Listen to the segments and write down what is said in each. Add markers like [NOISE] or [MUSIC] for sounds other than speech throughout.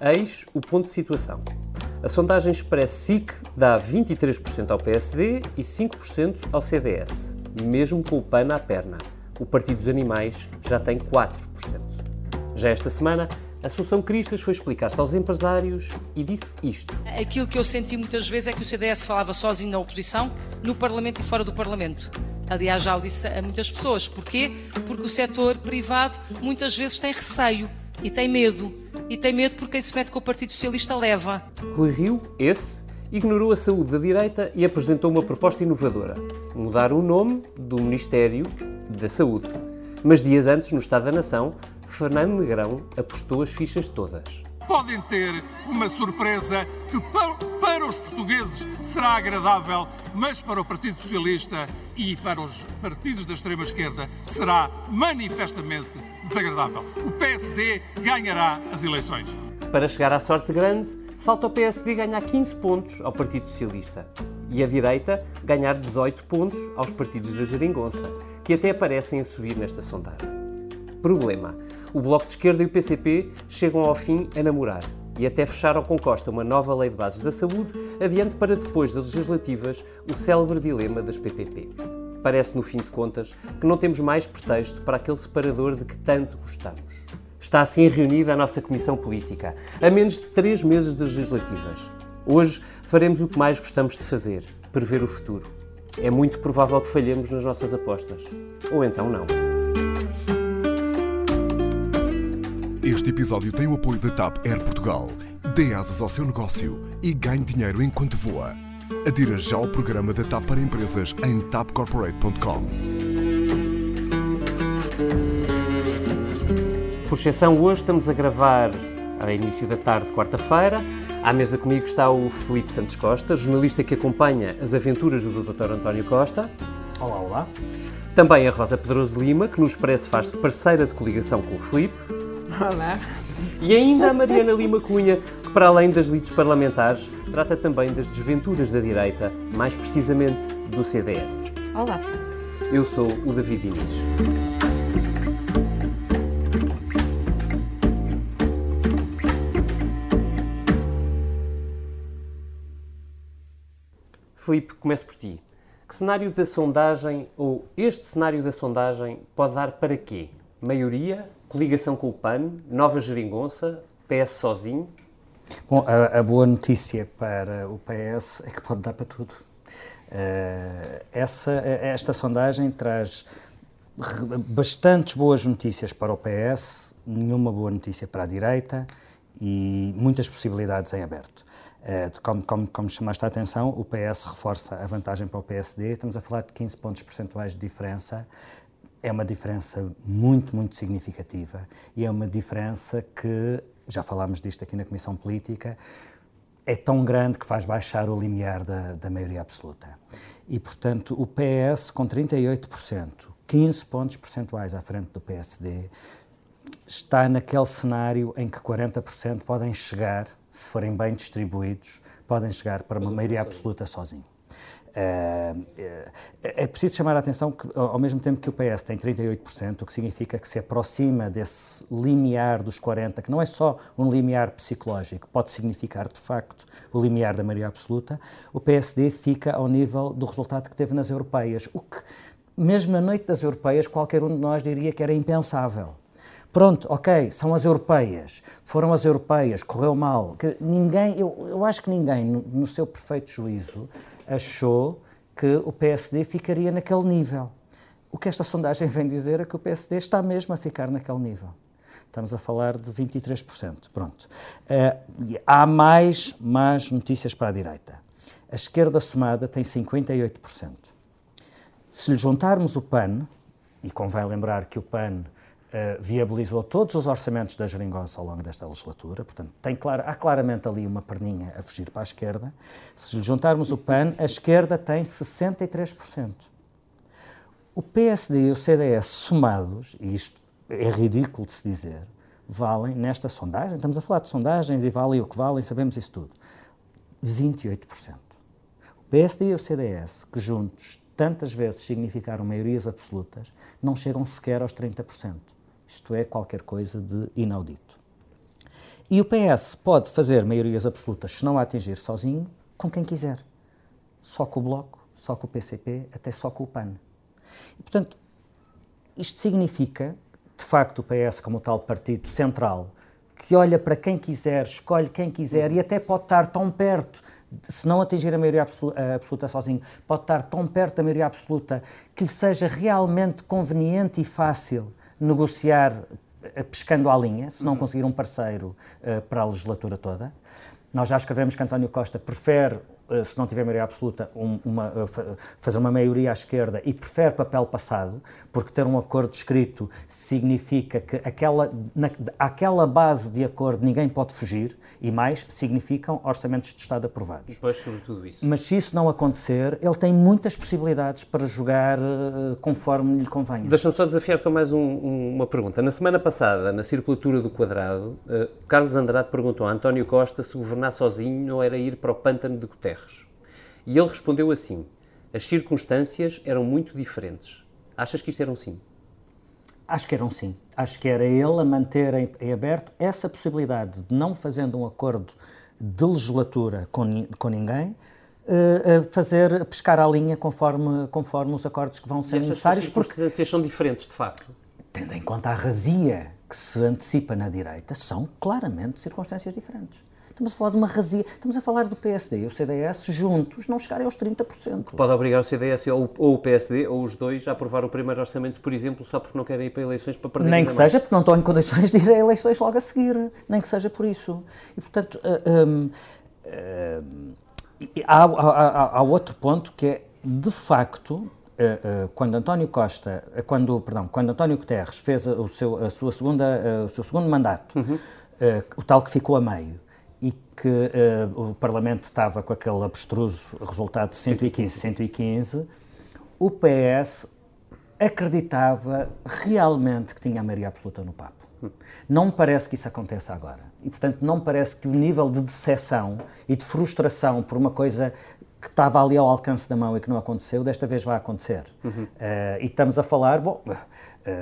Eis o ponto de situação. A sondagem Express SIC dá 23% ao PSD e 5% ao CDS, mesmo com o PAN à perna. O Partido dos Animais já tem 4%. Já esta semana, Assunção Cristas foi explicar-se aos empresários e disse isto. Aquilo que eu senti muitas vezes é que o CDS falava sozinho na oposição, no Parlamento e fora do Parlamento. Aliás, já o disse a muitas pessoas. Porquê? Porque o setor privado muitas vezes tem receio e tem medo. E tem medo porque quem se mete com o Partido Socialista leva. Rui Rio, esse, ignorou a saúde da direita e apresentou uma proposta inovadora: mudar o nome do Ministério da Saúde. Mas dias antes, no Estado da Nação, Fernando Negrão apostou as fichas todas. Podem ter uma surpresa que para, para os portugueses será agradável, mas para o Partido Socialista e para os partidos da extrema-esquerda será manifestamente desagradável. O PSD ganhará as eleições. Para chegar à sorte grande, falta o PSD ganhar 15 pontos ao Partido Socialista e a direita ganhar 18 pontos aos partidos da Geringonça, que até aparecem a subir nesta sondagem. Problema: o Bloco de Esquerda e o PCP chegam ao fim a namorar e até fecharam com Costa uma nova lei de bases da saúde, adiante para depois das legislativas o célebre dilema das PPP. Parece, no fim de contas, que não temos mais pretexto para aquele separador de que tanto gostamos. Está assim reunida a nossa Comissão Política, a menos de três meses das legislativas. Hoje faremos o que mais gostamos de fazer: prever o futuro. É muito provável que falhemos nas nossas apostas. Ou então não. Este episódio tem o apoio da TAP Air Portugal. Dê asas ao seu negócio e ganhe dinheiro enquanto voa. Adira já ao programa da TAP para empresas em tapcorporate.com. Por exceção, hoje estamos a gravar ao início da tarde, quarta-feira. À mesa comigo está o Felipe Santos Costa, jornalista que acompanha as aventuras do Dr. António Costa. Olá, olá. Também a Rosa Pedroso Lima, que no Expresso faz de parceira de coligação com o Felipe. Olá. E ainda a Mariana Lima Cunha, que para além das lides parlamentares, trata também das desventuras da direita, mais precisamente do CDS. Olá. Eu sou o David Diniz. Filipe, começo por ti. Que cenário da sondagem, ou este cenário da sondagem, pode dar para quê? Maioria, coligação com o PAN, nova geringonça, PS sozinho? Bom, a, a, boa notícia para o PS é que pode dar para tudo. Uh, essa, esta sondagem traz bastantes boas notícias para o PS, nenhuma boa notícia para a direita e muitas possibilidades em aberto. Uh, como, como, como chamaste a atenção, o PS reforça a vantagem para o PSD, estamos a falar de 15 pontos percentuais de diferença, é uma diferença muito, muito significativa e é uma diferença que, já falámos disto aqui na Comissão Política, é tão grande que faz baixar o limiar da, da maioria absoluta. E, portanto, o PS, com 38%, 15 pontos percentuais à frente do PSD, está naquele cenário em que 40% podem chegar, se forem bem distribuídos, podem chegar para uma maioria absoluta sozinho. É, é, preciso chamar a atenção que, ao mesmo tempo que o PS tem 38%, o que significa que se aproxima desse limiar dos 40%, que não é só um limiar psicológico, pode significar de facto o limiar da maioria absoluta, o PSD fica ao nível do resultado que teve nas europeias, o que, mesmo na noite das europeias, qualquer um de nós diria que era impensável. Pronto, ok, são as europeias, foram as europeias, correu mal. Que ninguém, eu, eu acho que ninguém, no, no seu perfeito juízo, achou que o PSD ficaria naquele nível. O que esta sondagem [LAUGHS] vem dizer é que o PSD está mesmo a ficar naquele nível. Estamos a falar de 23%. Pronto. Uh, há mais más notícias para a direita. A esquerda somada tem 58%. Se lhe juntarmos o PAN, e convém lembrar que o PAN Uh, viabilizou todos os orçamentos da geringonça ao longo desta legislatura, portanto, tem clar, há claramente ali uma perninha a fugir para a esquerda. Se juntarmos o PAN, a esquerda tem 63%. O PSD e o CDS somados, e isto é ridículo de se dizer, valem nesta sondagem, estamos a falar de sondagens e valem o que valem, sabemos isso tudo, 28%. O PSD e o CDS, que juntos tantas vezes significaram maiorias absolutas, não chegam sequer aos 30%. Isto é qualquer coisa de inaudito. E o PS pode fazer maiorias absolutas, se não a atingir sozinho, com quem quiser. Só com o Bloco, só com o PCP, até só com o PAN. E, portanto, isto significa, de facto, o PS como tal partido central, que olha para quem quiser, escolhe quem quiser e até pode estar tão perto, se não atingir a maioria absoluta, sozinho, pode estar tão perto da maioria absoluta que lhe seja realmente conveniente e fácil negociar eh, pescando à linha, se não conseguir um parceiro uh, para a legislatura toda. Nós já escrevemos que António Costa prefere se não tiver maioria absoluta, um, uma, eh, fazer uma maioria à esquerda e prefere papel passado, porque ter um acordo escrito significa que aquela, na, aquela base de acordo ninguém pode fugir, e mais, significam orçamentos de Estado aprovados. Depois sobre tudo isso. Mas se isso não acontecer, ele tem muitas possibilidades para jogar uh, conforme lhe convenha. Deixa-me só desafiar com mais um, um, uma pergunta. Na semana passada, na circulatura do quadrado, uh, Carlos Andrade perguntou a António Costa se governar sozinho não era ir para o pântano de Guterres. E ele respondeu assim: As circunstâncias eram muito diferentes. Achas que isto era um sim? Acho que era um sim. Acho que era ele a manter em, em aberto essa possibilidade de não fazendo um acordo de legislatura com, com ninguém, uh, fazer pescar a linha conforme, conforme os acordos que vão ser necessários. As circunstâncias porque, são diferentes, de facto. Tendo em conta a razia que se antecipa na direita, são claramente circunstâncias diferentes. Estamos a falar de uma razia. Estamos a falar do PSD e o CDS juntos não chegarem aos 30%. Pode obrigar o CDS ou, ou, o PSD, ou os dois, a aprovar o primeiro orçamento, por exemplo, só porque não querem ir para eleições para perder Nem que seja mais. porque não estão em condições de ir a eleições logo a seguir. Nem que seja por isso. E, portanto, uh, um, uh, há, há, há outro ponto que é, de facto, uh, quando António Costa, quando, perdão, quando António Guterres fez o seu, a sua segunda, o seu segundo mandato, uhum. o tal que ficou a meio, que uh, o Parlamento estava com aquele abstruso resultado de 115, 115, o PS acreditava realmente que tinha a maioria absoluta no papo. Não me parece que isso aconteça agora. E, portanto, não me parece que o nível de decepção e de frustração por uma coisa que estava ali ao alcance da mão e que não aconteceu, desta vez vai acontecer. Uhum. Uh, e estamos a falar, bom, uh,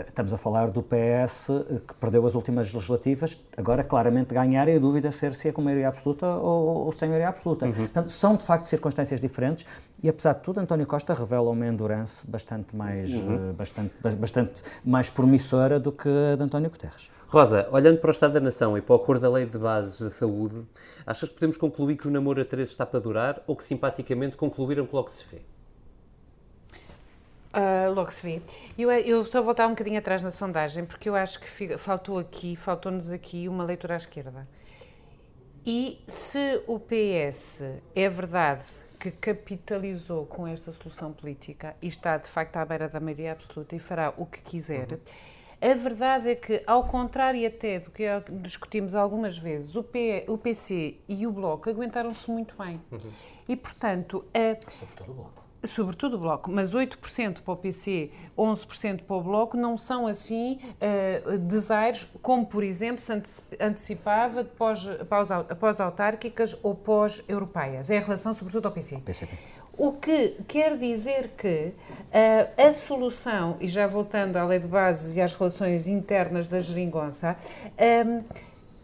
estamos a falar do PS que perdeu as últimas legislativas, agora claramente ganhar e a dúvida ser se é com maioria absoluta ou, ou sem maioria absoluta. Uhum. Portanto, são de facto circunstâncias diferentes e apesar de tudo, António Costa revela uma endurance bastante mais, uhum. uh, bastante, bastante mais promissora do que a de António Guterres. Rosa, olhando para o Estado da Nação e para o acordo da Lei de Bases da Saúde, achas que podemos concluir que o namoro a três está para durar ou que simpaticamente concluíram que logo se vê? Uh, logo se vê. Eu, eu só voltar um bocadinho atrás na sondagem, porque eu acho que faltou aqui, faltou-nos aqui uma leitura à esquerda. E se o PS é verdade que capitalizou com esta solução política e está de facto à beira da maioria absoluta e fará o que quiser. Uhum a verdade é que, ao contrário até do que discutimos algumas vezes, o, P, o PC e o Bloco aguentaram-se muito bem. Uhum. E, portanto... A, Sobretudo o Bloco. Sobretudo o Bloco, mas 8% para o PC, 11% para o Bloco não são assim uh, desaires como, por exemplo, se antecipava pós-autárquicas ou pós-europeias. É em relação, sobretudo, ao PC. PCP. O que quer dizer que uh, a solução, e já voltando à lei de bases e às relações internas da geringonça, um,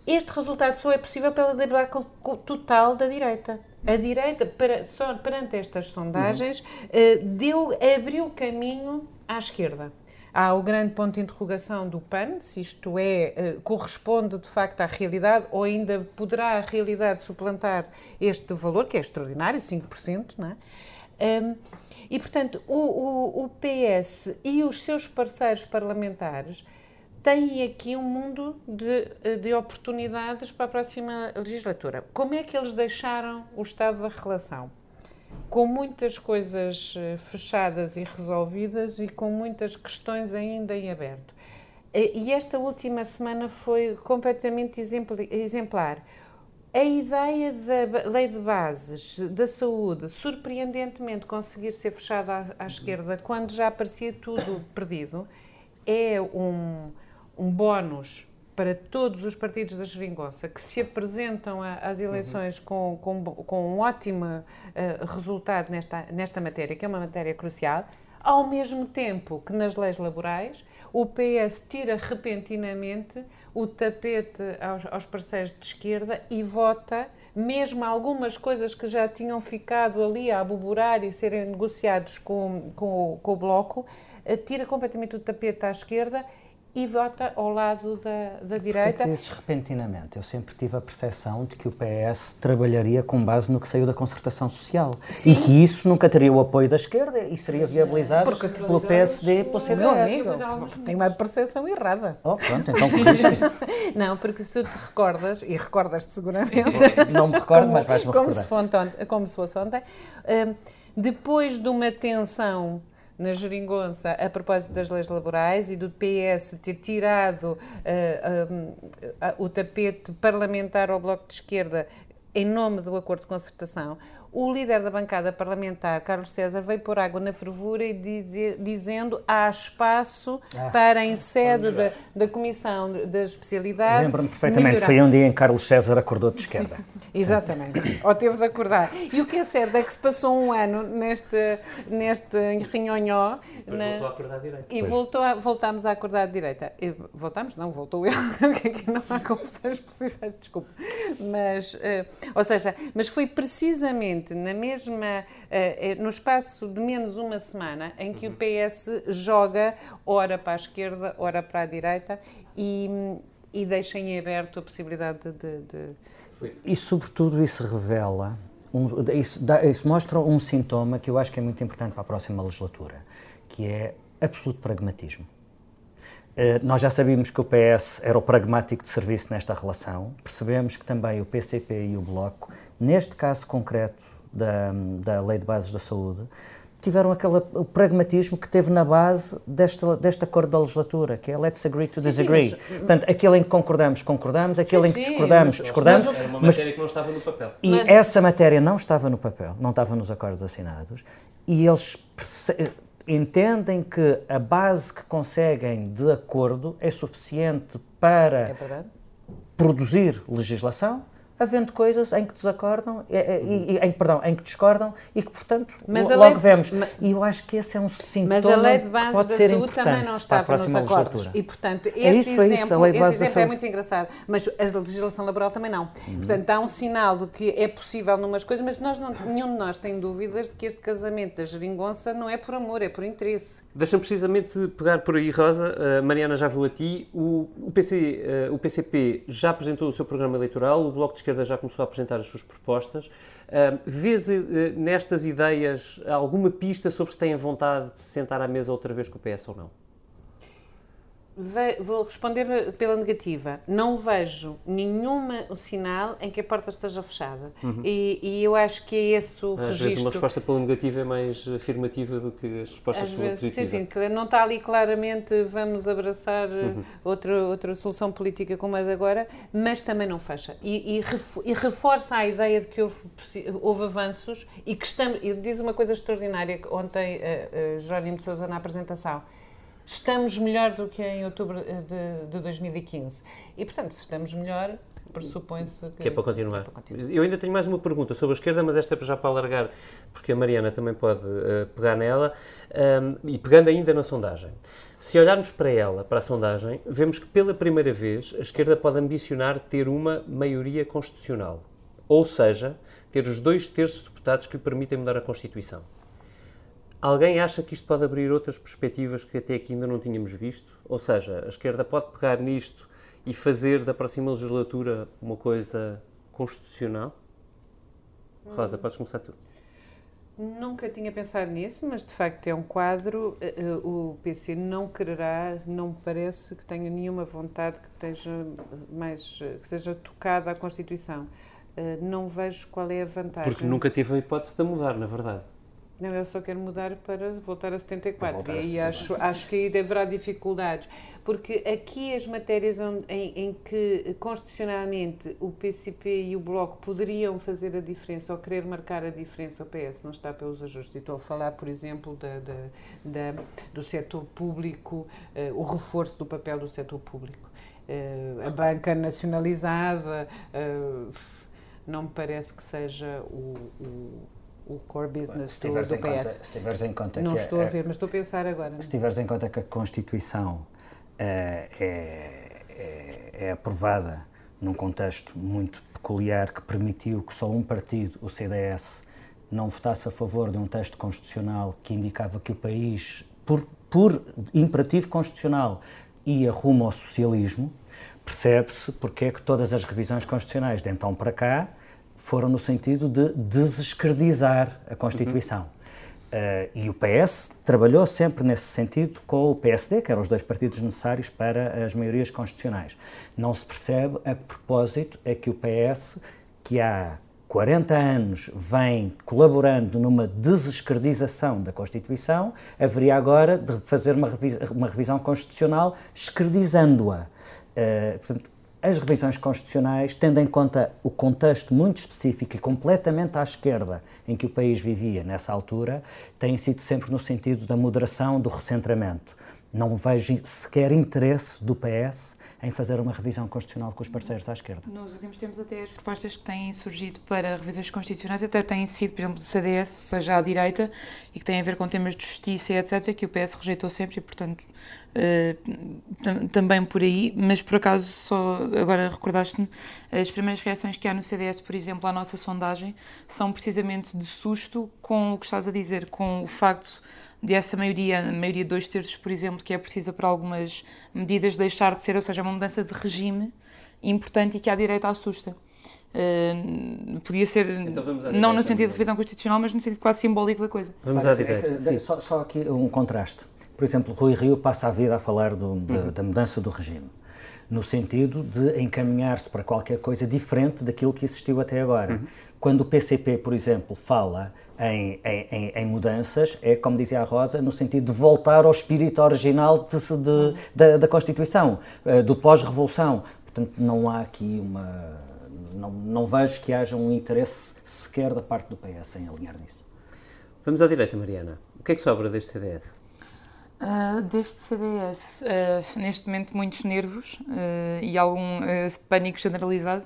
este resultado só é possível pela debacle total da direita. A direita, para, só perante estas sondagens, uh, deu, abriu caminho à esquerda. Há o grande ponto de interrogação do PAN, se isto é, eh, corresponde de facto à realidade ou ainda poderá a realidade suplantar este valor, que é extraordinário, 5%, não é? Um, e, portanto, o, o, o, PS e os seus parceiros parlamentares têm aqui um mundo de, de oportunidades para a próxima legislatura. Como é que eles deixaram o estado da relação? Com muitas coisas eh, fechadas e resolvidas e com muitas questões ainda em aberto. E esta última semana foi completamente exemplar. A ideia da lei de bases da saúde, surpreendentemente conseguir ser fechada à, esquerda quando já parecia tudo perdido, é um, um bónus para todos os partidos da Geringonça que se apresentam a, às eleições uhum. com, com, com, um ótimo uh, resultado nesta, nesta matéria, que é uma matéria crucial, ao mesmo tempo que nas leis laborais o PS tira repentinamente o tapete aos, aos parceiros de esquerda e vota mesmo algumas coisas que já tinham ficado ali a aboborar e serem negociados com, com, com o Bloco, eh, tira completamente o tapete à esquerda e vota ao lado da, da direita. Dizes repentinamente. Eu sempre tive a percepção de que o PS trabalharia com base no que saiu da concertação social. Sim. E que isso nunca teria o apoio da esquerda e seria viabilizado Porque pelo PSD e pelo CDS. tem uma percepção errada. Oh, pronto, então [LAUGHS] Não, porque se tu te recordas, e recordas-te seguramente... Não me recordo, como, mas vais-me recordar. Como como se fosse ontem, um, depois de uma tensão na geringonça a propósito das leis laborais e do PS ter tirado uh, o tapete parlamentar ao Bloco de Esquerda em nome do acordo de concertação, o líder da bancada parlamentar, Carlos César, veio pôr água na fervura e dizer, dizendo há espaço ah, para, em sede da, da Comissão da Especialidade. Lembro-me perfeitamente, melhorar. foi um dia em que Carlos César acordou de esquerda. [LAUGHS] Exatamente, ou teve de acordar. E o que é certo é que se passou um ano neste, neste rinhonhó. Na... voltou a acordar de direita. E voltou a, voltámos a acordar de direita. E, voltámos? Não, voltou ele, [LAUGHS] porque aqui não há confusões possíveis, desculpa. Mas, uh, ou seja, mas foi precisamente na mesma, uh, no espaço de menos uma semana, em que uhum. o PS joga ora para a esquerda, ora para a direita e, e deixa em aberto a possibilidade de, de... E, sobretudo, isso revela, um, isso, dá, isso mostra um sintoma que eu acho que é muito importante para a próxima legislatura, que é absoluto pragmatismo. Uh, nós já sabíamos que o PS era o pragmático de serviço nesta relação, percebemos que também o PCP e o Bloco, neste caso concreto da, da Lei de Bases da Saúde, tiveram aquele o pragmatismo que teve na base desta, deste acordo da legislatura, que é let's agree to disagree. Sim, mas, Portanto, aquele em que concordamos, concordamos, aquele sim, em que discordamos, mas, discordamos. Mas, era uma matéria mas, que não estava no papel. E mas, essa matéria não estava no papel, não estava nos acordos assinados, e eles entendem que a base que conseguem de acordo é suficiente para é produzir legislação havendo coisas em que desacordam, e, e, em, perdão, em que discordam e que, portanto, mas logo vemos. De, e eu acho que esse é um sintoma Mas a lei de base da saúde também não estava nos acordos. E, portanto, é este é isso, exemplo, é este exemplo é muito engraçado. Mas a legislação laboral também não. Uhum. Portanto, há um sinal de que é possível numas coisas, mas nós não, nenhum de nós tem dúvidas de que este casamento da geringonça não é por amor, é por interesse. Deixa-me precisamente pegar por aí, Rosa. Uh, Mariana já viu a ti. O, o, PC, uh, o PCP já apresentou o seu programa eleitoral, o Bloco de Esquerda já começou a apresentar as suas propostas. Uh, vês uh, nestas ideias alguma pista sobre se têm vontade de se sentar à mesa outra vez com o PS ou não? Vou responder pela negativa. Não vejo nenhum sinal em que a porta esteja fechada. Uhum. E, e, eu acho que é esse o Às registro. vezes uma resposta pela negativa é mais afirmativa do que as respostas Às pela vezes, positiva. Sim, sim, que não está ali claramente vamos abraçar uhum. outra, outra solução política como a de agora, mas também não fecha. E, e, reforça a ideia de que houve, houve avanços e que estamos... Diz uma coisa extraordinária ontem a, a Jerónimo de Sousa na apresentação estamos melhor do que em outubro de, de 2015. E, portanto, se estamos melhor, pressupõe-se que, que, é para continuar. É para continuar. Eu ainda tenho mais uma pergunta sobre a esquerda, mas esta é já para alargar, porque a Mariana também pode uh, pegar nela, um, e pegando ainda na sondagem. Se olharmos para ela, para a sondagem, vemos que pela primeira vez a esquerda pode ambicionar ter uma maioria constitucional, ou seja, ter os dois terços de deputados que lhe permitem mudar a Constituição. Alguém acha que isto pode abrir outras perspectivas que até aqui ainda não tínhamos visto? Ou seja, a esquerda pode pegar nisto e fazer da próxima legislatura uma coisa constitucional? Rosa, podes começar tu. Nunca tinha pensado nisso, mas de facto é um quadro. Eh, eh, o PC não quererá, não me parece que tenha nenhuma vontade que esteja mais que seja tocada a Constituição. Eh, não vejo qual é a vantagem. Porque nunca teve a hipótese de mudar, na verdade. Não, eu só quero mudar para voltar a 74. Voltar e aí acho, acho que aí haverá dificuldades. Porque aqui as matérias em, em, que constitucionalmente o PCP e o Bloco poderiam fazer a diferença ou querer marcar a diferença, o PS não está pelos ajustes. E estou a falar, por exemplo, da, da, da do setor público, uh, o reforço do papel do setor público. Uh, a banca nacionalizada, uh, não me parece que seja o, o o core business do, do PS. Conta, se tiveres em conta não que estou a, a ver, mas estou a pensar agora. Se tiveres em conta que a Constituição é, é, é aprovada num contexto muito peculiar que permitiu que só um partido, o CDS, não votasse a favor de um texto constitucional que indicava que o país, por, por imperativo constitucional, ia rumo ao socialismo, percebe-se porque é que todas as revisões constitucionais de então para cá foram no sentido de desescredizar a Constituição. Uhum. Uh, e o PS trabalhou sempre nesse sentido com o PSD, que eram os dois partidos necessários para as maiorias constitucionais. Não se percebe a que propósito é que o PS, que há 40 anos vem colaborando numa desescredização da Constituição, haveria agora de fazer uma, revisão, uma revisão constitucional escredizando-a. Uh, portanto, as revisões constitucionais, tendo em conta o contexto muito específico e completamente à esquerda em que o país vivia nessa altura, têm sido sempre no sentido da moderação, do recentramento. Não vejo sequer interesse do PS em fazer uma revisão constitucional com os parceiros à esquerda. Nos últimos tempos, até as propostas que têm surgido para revisões constitucionais até têm sido, por exemplo, do CDS, seja à direita, e que têm a ver com temas de justiça, etc., que o PS rejeitou sempre e, portanto, uh, também por aí. Mas, por acaso, só agora recordaste-me, as primeiras reações que há no CDS, por exemplo, à nossa sondagem, são precisamente de susto com o que estás a dizer, com o facto dessa maioria, a maioria de dois terços, por exemplo, que é precisa para algumas medidas deixar de ser, ou seja, uma mudança de regime importante e que à direita assusta. Uh, podia ser, então não no sentido de revisão constitucional, mas no sentido quase simbólico da coisa. Vamos à direita. Sim. Só, só, aqui um contraste. Por exemplo, Rui Rio passa a vida a falar do, uhum. da, da mudança do regime, no sentido de encaminhar-se para qualquer coisa diferente daquilo que existiu até agora. Uhum. Quando o PCP, por exemplo, fala em, em, em, mudanças é, como dizia a Rosa, no sentido de voltar ao espírito original de, de, da, da, Constituição, eh, do pós-revolução. Portanto, não há aqui uma. Não, não vejo que haja um interesse sequer da parte do PS em alinhar nisso. Vamos à direita, Mariana. O que é que sobra deste CDS? Uh, ah, deste CDS, uh, ah, neste momento, muitos nervos uh, e algum pânico generalizado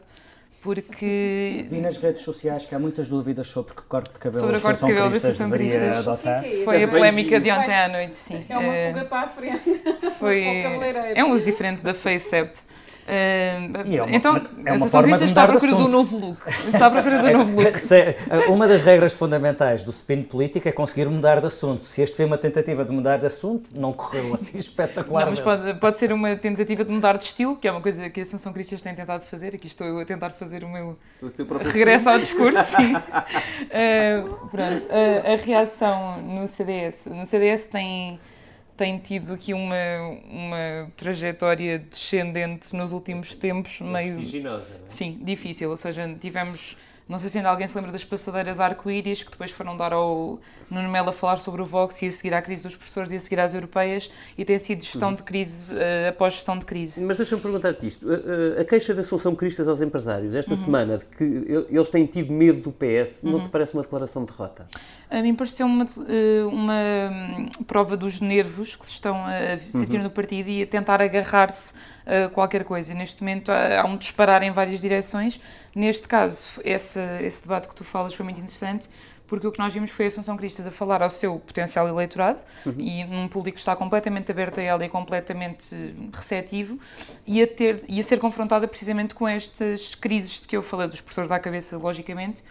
porque... [LAUGHS] Vi nas redes sociais que há muitas dúvidas sobre que corte de cabelo sobre a corte de cabelo da Associação adotar. Que é Foi a polémica de ontem à noite, sim. É uma fuga para a frente. Foi... [LAUGHS] É um uso diferente da FaceApp. Uh, é uma, então, é uma forma de está à procura do novo look. Está à procura do novo look. uma das regras fundamentais do spin político é conseguir mudar de assunto. Se este foi uma tentativa de mudar de assunto, não correu assim espetacular. [LAUGHS] Não, mas pode, pode ser uma tentativa de mudar de estilo, que é uma coisa que a Assunção Cristas tem tentado fazer. Aqui estou eu a tentar fazer o meu o regresso ao discurso. [LAUGHS] Uh, pronto, uh, a reação no CDS. No CDS tem tem tido aqui uma, uma trajetória descendente nos últimos tempos, meio. Vertiginosa, não é? Sim, difícil. Ou seja, tivemos não sei se ainda alguém se lembra das passadeiras arco-íris que depois foram dar ao Nuno Melo a falar sobre o Vox e a seguir à crise dos professores e a seguir às europeias e tem sido gestão de crise uh, após gestão de crise. Mas deixa-me perguntar-te isto. A, a, queixa da Assunção Cristas aos empresários esta uhum. semana de que eles têm tido medo do PS, uhum. não te parece uma declaração de derrota? A mim pareceu uma, eh, uma hum, prova dos nervos que se estão a sentir uhum. no partido e a tentar agarrar-se a qualquer coisa. Neste momento há, há um disparar em várias direções. Neste caso, esse, esse debate que tu falas foi muito interessante porque o que nós vimos foi a Assunção Cristas a falar ao seu potencial eleitorado uhum. e num público que está completamente aberto a ela e completamente receptivo e a, ter, e a ser confrontada precisamente com estas crises de que eu falei, dos professores à cabeça, logicamente,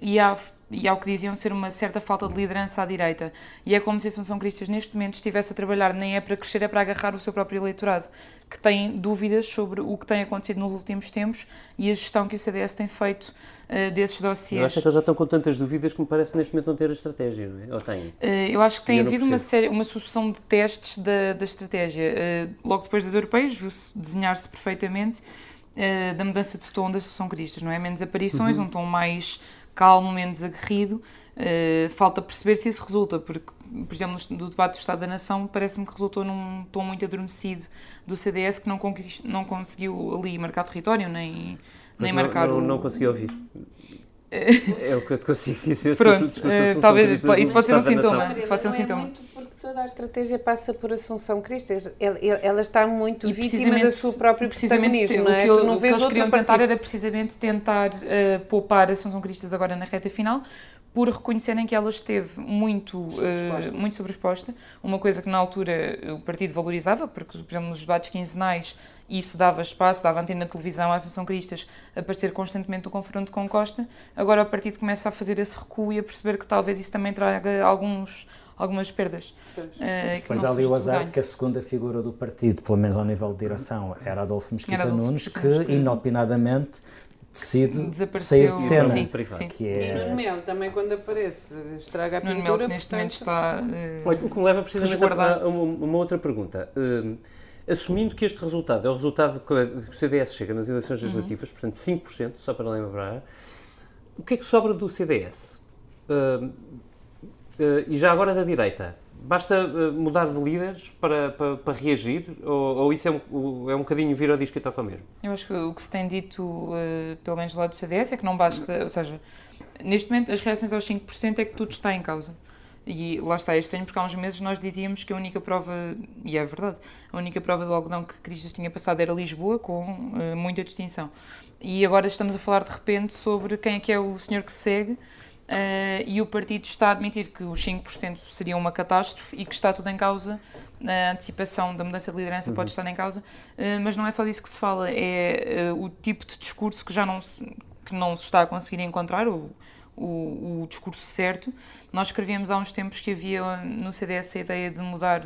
e há e ao que diziam ser uma certa falta de liderança à direita. E é como se a Assunção Cristas neste momento estivesse a trabalhar, nem é para crescer, é para agarrar o seu próprio eleitorado, que tem dúvidas sobre o que tem acontecido nos últimos tempos e a gestão que o CDS tem feito uh, desses dossiês. Eu acho que eles já estão com tantas dúvidas que me parece neste momento não ter a estratégia, não é? Ou têm? Uh, eu acho que tem havido uma, série, uma sucessão de testes da, da estratégia. Uh, logo depois das europeias, desenhar-se perfeitamente da mudança de tom da Assunção Cristas, não é? Menos aparições, uhum. um tom mais calmo, menos aguerrido. Uh, falta perceber se isso resulta, porque, por exemplo, no debate do Estado da Nação, parece-me que resultou num tom muito adormecido do CDS que não, não conseguiu ali marcar território, nem, nem não, marcar não, o... Não conseguiu ouvir. [LAUGHS] é o que eu te consigo dizer. Pronto, uh, talvez isso pode ser um sintoma. Isso pode ser um sintoma. Toda a estratégia passa por Assunção Cristas. Ela, ela está muito e vítima do seu próprio protagonismo, não é? O que, eu, não o que eles queriam tentar era precisamente tentar uh, poupar Assunção Cristas agora na reta final, por reconhecerem que ela esteve muito. Uh, muito sobreexposta, uma coisa que na altura o partido valorizava, porque, por exemplo, nos debates quinzenais isso dava espaço, dava antena na televisão à Associação Cristas a aparecer constantemente no confronto com Costa. Agora o partido começa a fazer esse recuo e a perceber que talvez isso também traga alguns algumas perdas. Uh, Depois há ali o azar de que a segunda figura do partido, pelo menos ao nível de direção, era Adolfo Mesquita era Adolfo Nunes, que, que inopinadamente decide sair de cena. Sim, sim. Que é... E Nuno Melo também quando aparece estraga a Nuno pintura. Neste momento está uh, Olha, o que me leva precisamente a uma, uma, outra pergunta. Uh, assumindo que este resultado é o resultado que o CDS chega nas eleições uhum. legislativas, uhum. portanto 5%, só para lembrar, o que é que sobra do CDS? Uh, e já agora da direita, basta uh, mudar de líderes para, para, para reagir ou, ou, isso é um, é um bocadinho vir ao disco e toca mesmo? Eu acho que o que se tem dito, uh, pelo menos do lado do CDS, é que não basta, ou seja, neste momento as reações aos 5% é que tudo está em causa. E lá está, é estranho porque há uns meses nós dizíamos que a única prova, e é verdade, a única prova do algodão que Cristas tinha passado era Lisboa, com uh, muita distinção. E agora estamos a falar de repente sobre quem é que é o senhor que segue Uh, e o partido está a admitir que os 5% seria uma catástrofe e que está tudo em causa, a antecipação da mudança de liderança uhum. pode estar em causa, uh, mas não é só disso que se fala, é uh, o tipo de discurso que já não se, que não se está a conseguir encontrar, o, o, o, discurso certo. Nós escrevíamos há uns tempos que havia no CDS a ideia de mudar,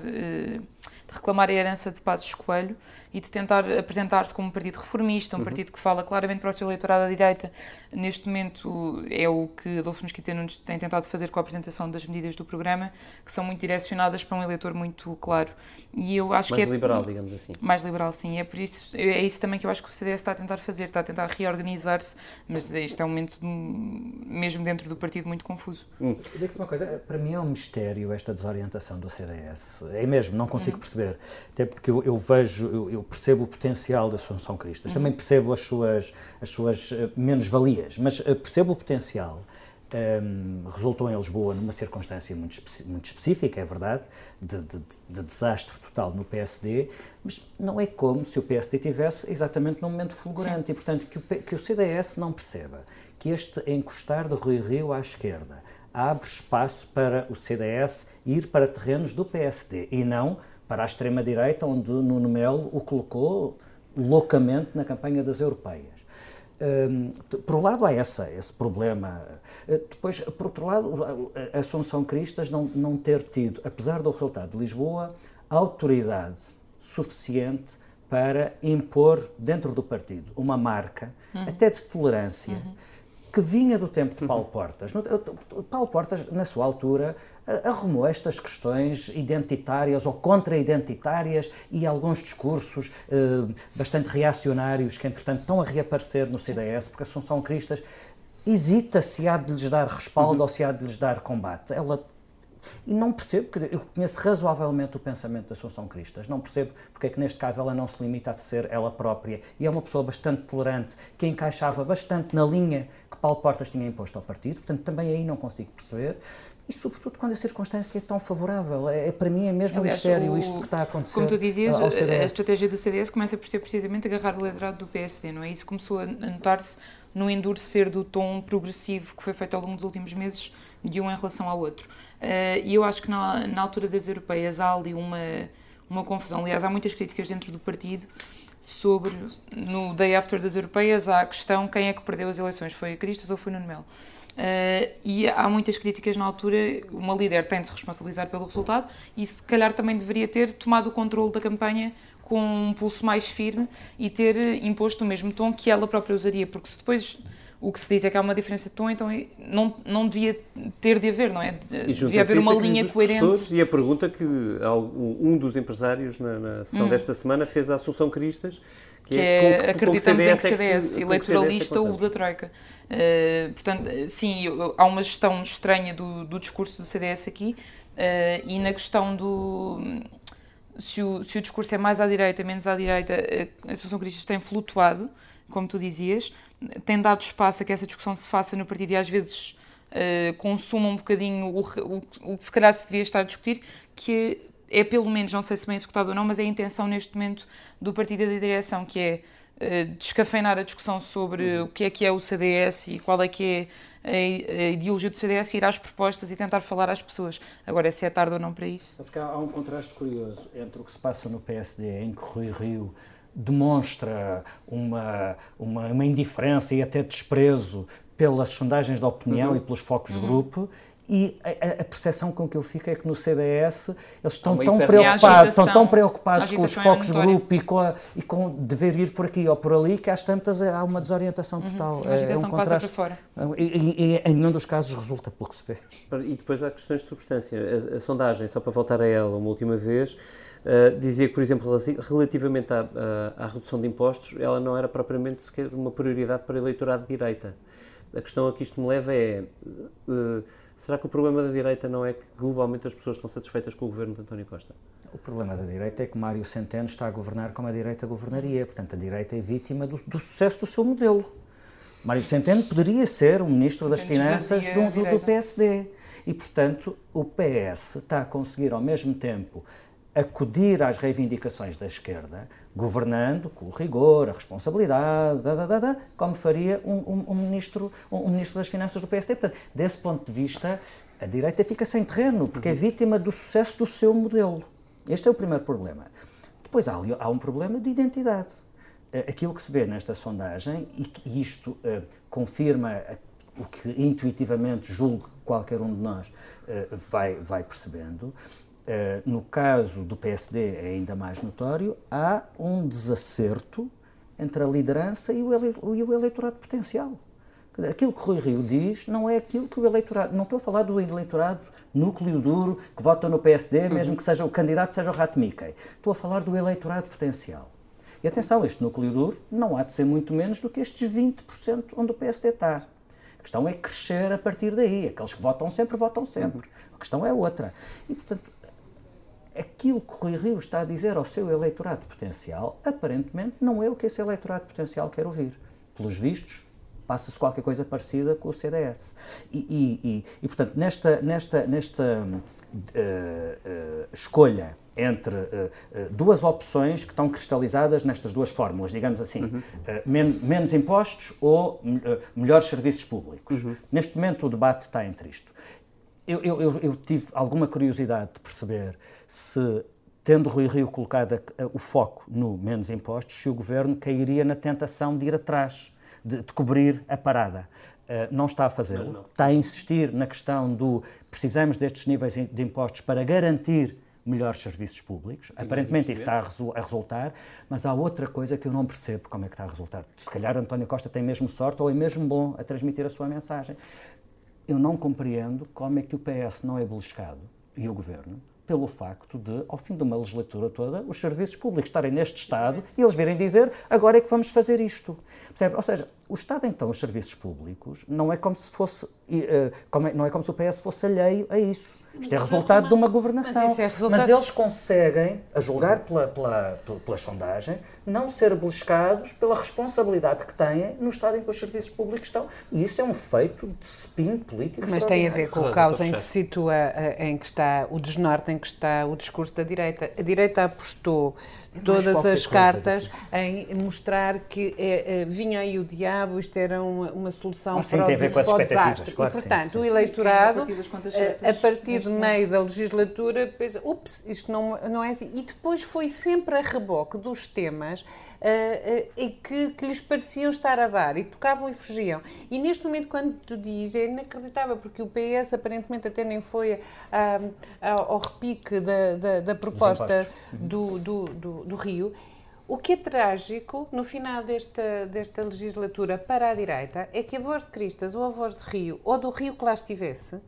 de reclamar a herança de Passos Coelho e de tentar apresentar-se como um partido reformista, um uhum. partido que fala claramente para o seu eleitorado à direita. Neste momento é o que Adolfo Mesquita Nunes tem tentado fazer com a apresentação das medidas do programa, que são muito direcionadas para um eleitor muito claro. E eu acho mais que é liberal, digamos assim. Mais liberal, sim. É por isso, é isso também que eu acho que o CDS está a tentar fazer, está a tentar reorganizar-se, mas isto é um momento de, mesmo dentro do partido muito confuso. Hum. Digo-te uma coisa, para mim é um mistério esta desorientação do CDS. É mesmo, não consigo hum. perceber. Até porque eu, eu vejo, eu, eu percebo o potencial da Assunção Cristas, uhum. também percebo as suas, as suas uh, menos-valias, mas uh, percebo o potencial. Um, ehm, resultou em Lisboa numa circunstância muito, espe muito específica, é verdade, de, de, de, desastre total no PSD, mas não é como se o PSD tivesse exatamente num momento fulgurante Sim. e, portanto, que o, que o CDS não perceba que este encostar do Rui Rio à esquerda abre espaço para o CDS ir para terrenos do PSD e não para a extrema-direita, onde Nuno Melo o colocou loucamente na campanha das europeias. Um, por um lado há essa, esse problema. Uh, depois, por outro lado, a Assunção Cristas não, não ter tido, apesar do resultado de Lisboa, autoridade suficiente para impor dentro do partido uma marca, uhum. até de tolerância, uhum. que vinha do tempo de Paulo Portas. Paulo Portas, na sua altura, arrumou estas questões identitárias ou contra-identitárias e alguns discursos eh, bastante reacionários que, entretanto, estão a reaparecer no CDS, porque a Assunção Cristas hesita se há de lhes dar respaldo uhum. ou se há de lhes dar combate. Ela e não percebo, eu conheço razoavelmente o pensamento da Assunção Cristas, não percebo porque é que neste caso ela não se limita a ser ela própria e é uma pessoa bastante tolerante, que encaixava bastante na linha que Paulo Portas tinha imposto ao partido, portanto também aí não consigo perceber e sobretudo quando a circunstância é tão favorável. É, é para mim é mesmo Aliás, um mistério o, isto que está a acontecer. Como tu dizias, a estratégia do CDS começa por ser precisamente agarrar o liderado do PSD, não é? Isso começou a notar-se no endurecer do tom progressivo que foi feito ao longo dos últimos meses de um em relação ao outro. Uh, e eu acho que na, na, altura das europeias há ali uma, uma confusão. Aliás, há muitas críticas dentro do partido sobre, no day after das europeias, há a questão quem é que perdeu as eleições, foi a Cristas ou foi Nuno Melo? Uh, e há muitas críticas na altura. Uma líder tem de se responsabilizar pelo resultado e, se calhar, também deveria ter tomado o controle da campanha com um pulso mais firme e ter imposto o mesmo tom que ela própria usaria, porque se depois o que se diz é que há uma diferença de tom, então não, não devia ter de haver, não é? De, devia haver uma linha coerente. E a pergunta que um dos empresários na, na sessão hum. desta semana fez à Assunção Cristas, que, que é, é acreditamos em que CDS, é que, eleitoralista ou da Troika. Uh, portanto, sim, há uma gestão estranha do, do discurso do CDS aqui uh, e na questão do se o, se o discurso é mais à direita, menos à direita, a Associação Cristas tem flutuado, como tu dizias, tem dado espaço a que essa discussão se faça no partido e às vezes uh, consuma um bocadinho o, o, o que se calhar se devia estar a discutir, que é pelo menos, não sei se bem executado ou não, mas é a intenção neste momento do partido e da direção, que é descafeinar a discussão sobre uhum. o que é que é o CDS e qual é que é a, ideologia do CDS, ir às propostas e tentar falar às pessoas. Agora, se é tarde ou não para isso. Há um contraste curioso entre o que se passa no PSD, em que Rui Rio demonstra uma, uma, uma indiferença e até desprezo pelas sondagens de opinião uhum. e pelos focos uhum. de grupo, e a, a, percepção com que eu fico é que no CDS eles estão tão preocupados, estão tão preocupados com os focos de grupo e com, a, e com dever ir por aqui ou por ali que às tantas há uma desorientação uhum. total. Uhum. É, é um contraste. Fora. E, e, e, em nenhum dos casos resulta, pelo que se vê. E depois há questões de substância. A, a sondagem, só para voltar a ela uma última vez, uh, dizia que, por exemplo, relativamente à, à, à redução de impostos, ela não era propriamente sequer uma prioridade para o eleitorado de direita. A questão a que isto me leva é. Uh, Será que o problema da direita não é que globalmente as pessoas estão satisfeitas com o governo de António Costa? O problema da direita é que Mário Centeno está a governar como a direita governaria. Portanto, a direita é vítima do, do sucesso do seu modelo. Mário Centeno poderia ser o ministro das Finanças do, do, do PSD. E, portanto, o PS está a conseguir ao mesmo tempo acudir às reivindicações da esquerda, governando com o rigor, a responsabilidade, da, da, da, como faria um, um, um ministro, um, um, ministro das Finanças do PSD. Portanto, desse ponto de vista, a direita fica sem terreno, porque é vítima do sucesso do seu modelo. Este é o primeiro problema. Depois há, há um problema de identidade. Eh, aquilo que se vê nesta sondagem, e que isto uh, confirma o que intuitivamente julgo qualquer um de nós uh, vai, vai percebendo, no caso do PSD é ainda mais notório, há um desacerto entre a liderança e o, ele, o eleitorado potencial. Aquilo que Rui Rio diz não é aquilo que o eleitorado. Não estou a falar do eleitorado núcleo duro que vota no PSD, uhum. mesmo que seja o candidato seja o Rato Mickey. Estou a falar do eleitorado potencial. E atenção, este núcleo duro não há de ser muito menos do que estes 20% onde o PSD está. A questão é crescer a partir daí. Aqueles que votam sempre, votam sempre. A questão é outra. E, portanto, aquilo que Rui Rio está a dizer ao seu eleitorado potencial, aparentemente não é o que esse eleitorado potencial quer ouvir. Pelos vistos, passa-se qualquer coisa parecida com o CDS. E, e, e, e portanto, nesta, nesta, nesta uh, uh, escolha entre uh, duas opções que estão cristalizadas nestas duas fórmulas, digamos assim, uhum. men menos impostos ou melhores serviços públicos. Uhum. Neste momento o debate está entre isto. Eu, eu, eu, tive alguma curiosidade de perceber se, tendo Rui Rio colocado o foco no menos impostos, se o governo cairia na tentação de ir atrás, de, de cobrir a parada. Uh, não está a fazê-lo. Está a insistir na questão do precisamos destes níveis de impostos para garantir melhores serviços públicos. E Aparentemente isso está a, a, resultar, mas há outra coisa que eu não percebo como é que está a resultar. Se calhar António Costa tem mesmo sorte ou é mesmo bom a transmitir a sua mensagem. Eu não compreendo como é que o PS não é beliscado, e o Governo, pelo facto de, ao fim de uma legislatura toda, os serviços públicos estarem neste Estado e eles virem dizer agora é que vamos fazer isto. Percebe? Ou seja, o Estado, então, os serviços públicos, não é como se fosse, eh, é, não é como se o PS fosse alheio a isso. Isto é resultado de uma governação. Mas, é resultado... mas, eles conseguem, a julgar pela, pela, pela, sondagem, não ser beliscados pela responsabilidade que têm no estado em que os serviços públicos estão. E isso é um feito de spin político. Mas tem a ver com o caos em que se situa, eh, em que está o desnorte, em que está o discurso da direita. A direita apostou todas as cartas em mostrar que é, é, vinha aí o diabo, isto era uma, uma solução ah, sim, para, o, para o desastre. Claro, e, portanto, sim, o eleitorado, eh, a partir de meio da legislatura, pensa, ups, isto não, não é assim. E depois foi sempre a reboque dos temas uh, uh, que, que lhes pareciam estar a dar e tocavam e fugiam. E neste momento, quando tu dizes, é inacreditável, porque o PS aparentemente até nem foi uh, ao repique da, da, da proposta do, do, do, do Rio. O que é trágico no final desta, desta legislatura para a direita é que a voz de Cristas ou a voz de Rio ou do Rio que lá estivesse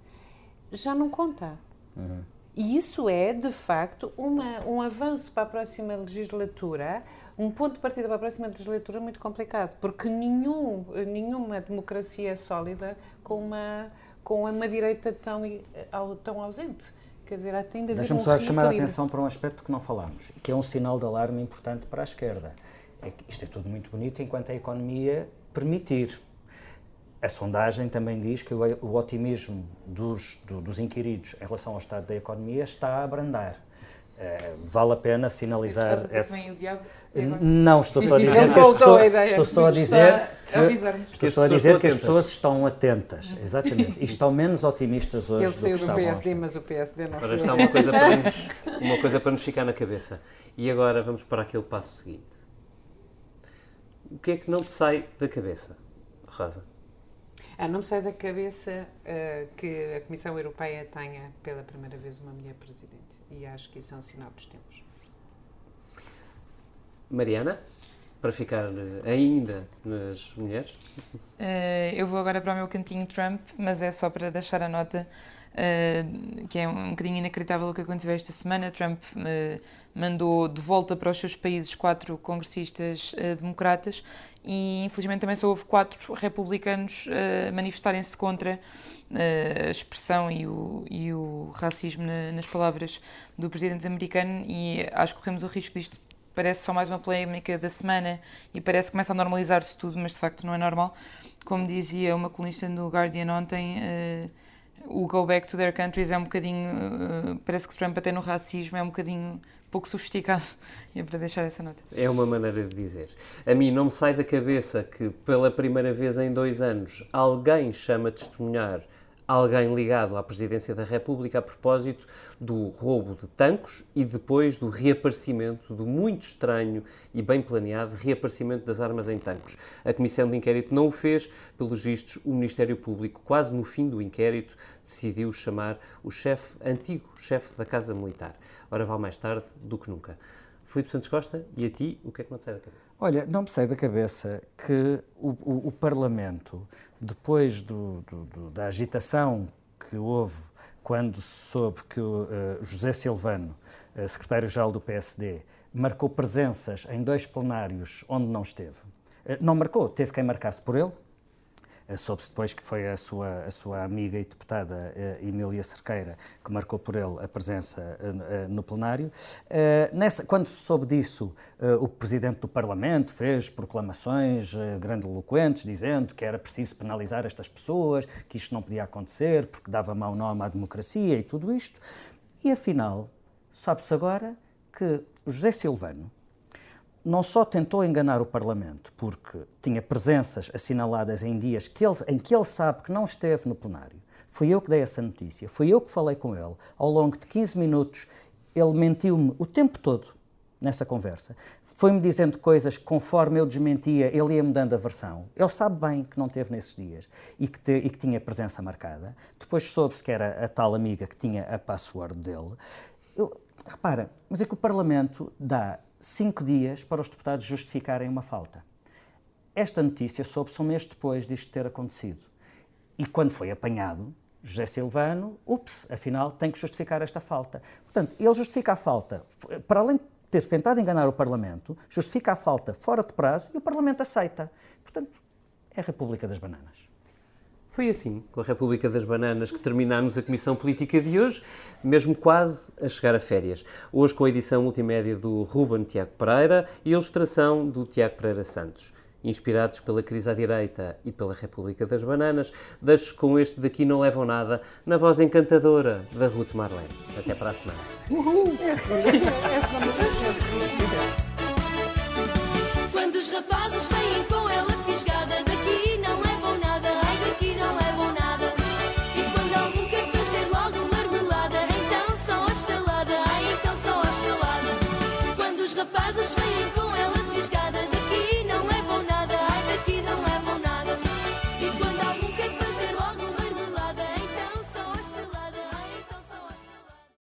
já não conta. Uhum. E isso é, de facto, uma, um avanço para a próxima legislatura, um ponto de partida para a próxima legislatura muito complicado, porque nenhum, nenhuma democracia é sólida com uma, com uma direita tão, tão ausente. Quer dizer, tem de haver Deixa-me um só chamar a atenção para um aspecto que não falamos, que é um sinal de alarme importante para a esquerda. É que isto é tudo muito bonito enquanto a economia permitir. A sondagem também diz que o, o otimismo dos, do, dos inquiridos em relação ao estado da economia está a abrandar. Uh, vale a pena sinalizar. Estás a dizer que vem o diabo? Não, estou só a dizer que as pessoas, estou só a dizer que, estou as só a pessoas dizer estão que as atentas. pessoas estão atentas, exatamente, e estão menos otimistas hoje Ele do saiu que do estavam PSD, ontem. mas o PSD não Agora saiu. está uma coisa, para [LAUGHS] nos, uma coisa para nos ficar na cabeça. E agora vamos para aquele passo seguinte. O que é que não te sai da cabeça, Rosa? Ah, não me sai da cabeça ah, que a Comissão Europeia tenha pela primeira vez uma mulher presidente. E acho que isso é um sinal dos tempos. Mariana, para ficar eh, ainda nas mulheres, Eh, eu vou agora para o meu cantinho Trump, mas é só para deixar a nota eh, que é um bocadinho inacreditável o que aconteceu esta semana. Trump eh, mandou de volta para os seus países quatro congressistas eh, democratas e infelizmente também só houve quatro republicanos eh, manifestarem-se contra eh, a expressão e o, e o racismo na- nas palavras do presidente americano e acho que corremos o risco disto parece só mais uma polémica da semana e parece que começa a normalizar-se tudo, mas de facto não é normal. Como dizia uma colunista do Guardian ontem, eh, o go back to their countries é um bocadinho, eh, parece que Trump até no racismo é um bocadinho pouco sofisticado. E é para deixar essa nota. é uma maneira de dizer. A mim não me sai da cabeça que pela primeira vez em dois anos alguém chama a testemunhar alguém ligado à presidência da República a propósito do roubo de tanques e depois do reaparecimento do muito estranho e bem planeado reaparecimento das armas em tanques. A comissão de inquérito não o fez, pelos vistos, o Ministério Público, quase no fim do inquérito, decidiu chamar o chefe, antigo chefe da Casa Militar. Ora, vale mais tarde do que nunca. Filipe Santos Costa, e a ti, o que é que não te sai da cabeça? Olha, não me sai da cabeça que o, o- o Parlamento, depois do- do- do- da agitação que houve quando soube que eh, José Silvano, eh, secretário-geral do PSD, marcou presenças em dois plenários onde não esteve, eh, não marcou, teve quem marcasse por ele, Soube-se depois que foi a sua, a sua amiga e deputada eh, Emília Cerqueira que marcou por ele a presença eh, eh, no plenário. Eh, nessa, quando se soube disso, eh, o Presidente do Parlamento fez proclamações eh, grandiloquentes dizendo que era preciso penalizar estas pessoas, que isto não podia acontecer porque dava mau nome à democracia e tudo isto. E afinal, sabe-se agora que José Silvano, não só tentou enganar o Parlamento, porque tinha presenças assinaladas em dias que ele- em que ele sabe que não esteve no plenário. Fui eu que dei essa notícia, fui eu que falei com ele. Ao longo de 15 minutos, ele mentiu-me o tempo todo nessa conversa. Foi-me dizendo coisas que, conforme eu desmentia, ele ia-me dando a versão. Ele sabe bem que não teve nesses dias e que, te- e que tinha presença marcada. Depois soube-se que era a tal amiga que tinha a password dele. Eu- repara, mas é que o Parlamento dá cinco dias para os deputados justificarem uma falta. Esta notícia soube-se um mês depois disto ter acontecido. E quando foi apanhado, José Silvano, ups, afinal tem que justificar esta falta. Portanto, ele justifica a falta, para além de ter tentado enganar o Parlamento, justifica a falta fora de prazo e o Parlamento aceita. Portanto, é a República das Bananas. Foi assim, com a República das Bananas, que terminámos a Comissão Política de hoje, mesmo quase a chegar a férias. Hoje com a edição multimédia do Ruben Tiago Pereira e a ilustração do Tiago Pereira Santos. Inspirados pela crise à direita e pela República das Bananas, deixo com este Daqui Não Levam Nada, na voz encantadora da Ruth Marlene. Até para a semana. É a segunda, é a segunda vez que eu. Quando os rapazes vêm